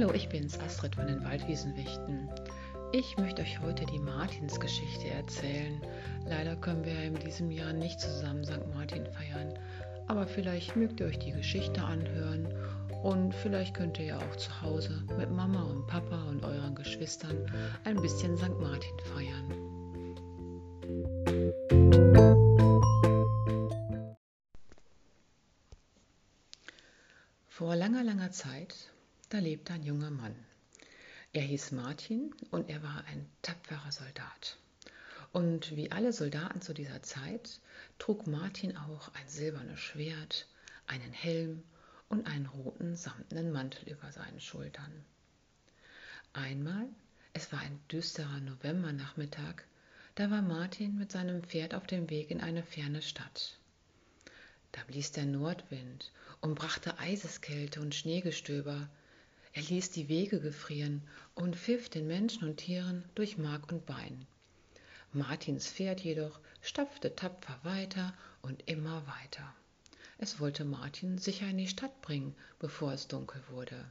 Hallo, ich bin's, Astrid von den Waldwiesenwichten. Ich möchte euch heute die Martinsgeschichte erzählen. Leider können wir in diesem Jahr nicht zusammen St. Martin feiern, aber vielleicht mögt ihr euch die Geschichte anhören und vielleicht könnt ihr ja auch zu Hause mit Mama und Papa und euren Geschwistern ein bisschen St. Martin feiern. Vor langer, langer Zeit da lebte ein junger Mann. Er hieß Martin und er war ein tapferer Soldat. Und wie alle Soldaten zu dieser Zeit trug Martin auch ein silbernes Schwert, einen Helm und einen roten samtenen Mantel über seinen Schultern. Einmal, es war ein düsterer Novembernachmittag, da war Martin mit seinem Pferd auf dem Weg in eine ferne Stadt. Da blies der Nordwind und brachte Eiseskälte und Schneegestöber, er ließ die Wege gefrieren und pfiff den Menschen und Tieren durch Mark und Bein. Martins Pferd jedoch stapfte tapfer weiter und immer weiter. Es wollte Martin sicher in die Stadt bringen, bevor es dunkel wurde.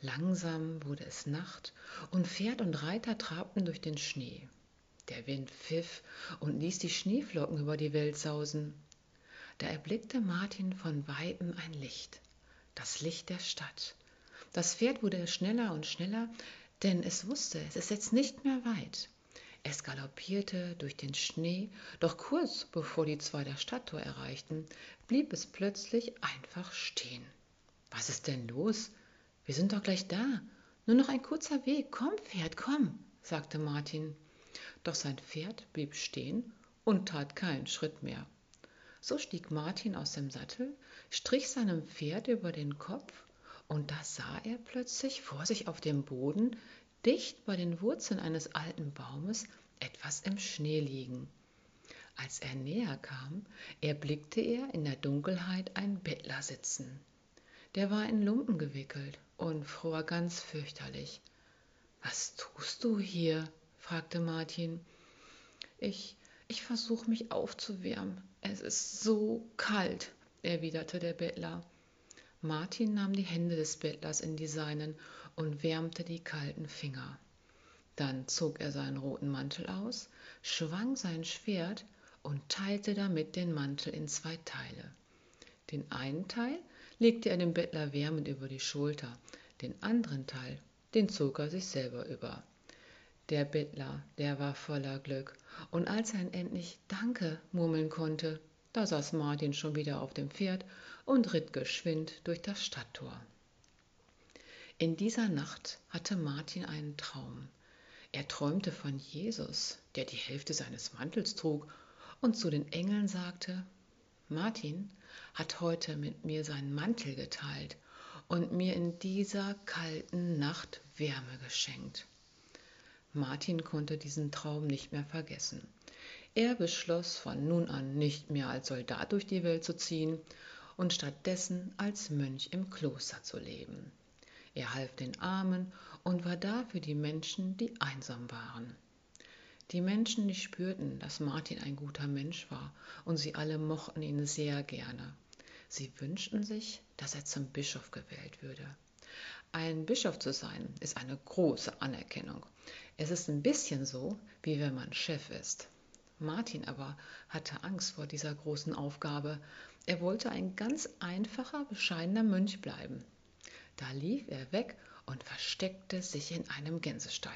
Langsam wurde es Nacht und Pferd und Reiter trabten durch den Schnee. Der Wind pfiff und ließ die Schneeflocken über die Welt sausen. Da erblickte Martin von weitem ein Licht, das Licht der Stadt. Das Pferd wurde schneller und schneller, denn es wusste, es ist jetzt nicht mehr weit. Es galoppierte durch den Schnee, doch kurz bevor die zwei das Stadttor erreichten, blieb es plötzlich einfach stehen. Was ist denn los? Wir sind doch gleich da. Nur noch ein kurzer Weg. Komm, Pferd, komm, sagte Martin. Doch sein Pferd blieb stehen und tat keinen Schritt mehr. So stieg Martin aus dem Sattel, strich seinem Pferd über den Kopf und da sah er plötzlich vor sich auf dem Boden, dicht bei den Wurzeln eines alten Baumes, etwas im Schnee liegen. Als er näher kam, erblickte er in der Dunkelheit einen Bettler sitzen. Der war in Lumpen gewickelt und fror ganz fürchterlich. Was tust du hier? fragte Martin. Ich, ich versuche mich aufzuwärmen. Es ist so kalt, erwiderte der Bettler. Martin nahm die Hände des Bettlers in die seinen und wärmte die kalten Finger. Dann zog er seinen roten Mantel aus, schwang sein Schwert und teilte damit den Mantel in zwei Teile. Den einen Teil legte er dem Bettler wärmend über die Schulter, den anderen Teil, den zog er sich selber über. Der Bettler, der war voller Glück, und als er endlich Danke murmeln konnte, da saß Martin schon wieder auf dem Pferd und ritt geschwind durch das Stadttor. In dieser Nacht hatte Martin einen Traum. Er träumte von Jesus, der die Hälfte seines Mantels trug, und zu den Engeln sagte, Martin hat heute mit mir seinen Mantel geteilt und mir in dieser kalten Nacht Wärme geschenkt. Martin konnte diesen Traum nicht mehr vergessen. Er beschloss, von nun an nicht mehr als Soldat durch die Welt zu ziehen und stattdessen als Mönch im Kloster zu leben. Er half den Armen und war da für die Menschen, die einsam waren. Die Menschen, die spürten, dass Martin ein guter Mensch war, und sie alle mochten ihn sehr gerne. Sie wünschten sich, dass er zum Bischof gewählt würde. Ein Bischof zu sein, ist eine große Anerkennung. Es ist ein bisschen so, wie wenn man Chef ist. Martin aber hatte Angst vor dieser großen Aufgabe. Er wollte ein ganz einfacher, bescheidener Mönch bleiben. Da lief er weg und versteckte sich in einem Gänsestall.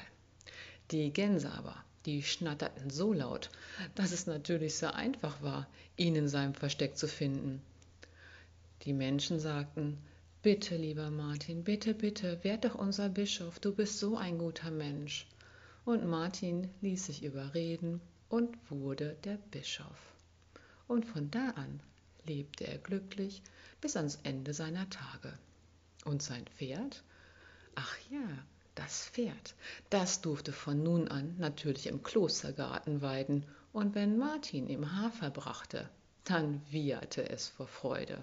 Die Gänse aber, die schnatterten so laut, dass es natürlich sehr einfach war, ihn in seinem Versteck zu finden. Die Menschen sagten, Bitte, lieber Martin, bitte, bitte, werd doch unser Bischof, du bist so ein guter Mensch. Und Martin ließ sich überreden und wurde der Bischof. Und von da an lebte er glücklich bis ans Ende seiner Tage. Und sein Pferd? Ach ja, das Pferd, das durfte von nun an natürlich im Klostergarten weiden, und wenn Martin ihm Hafer brachte, dann wieherte es vor Freude.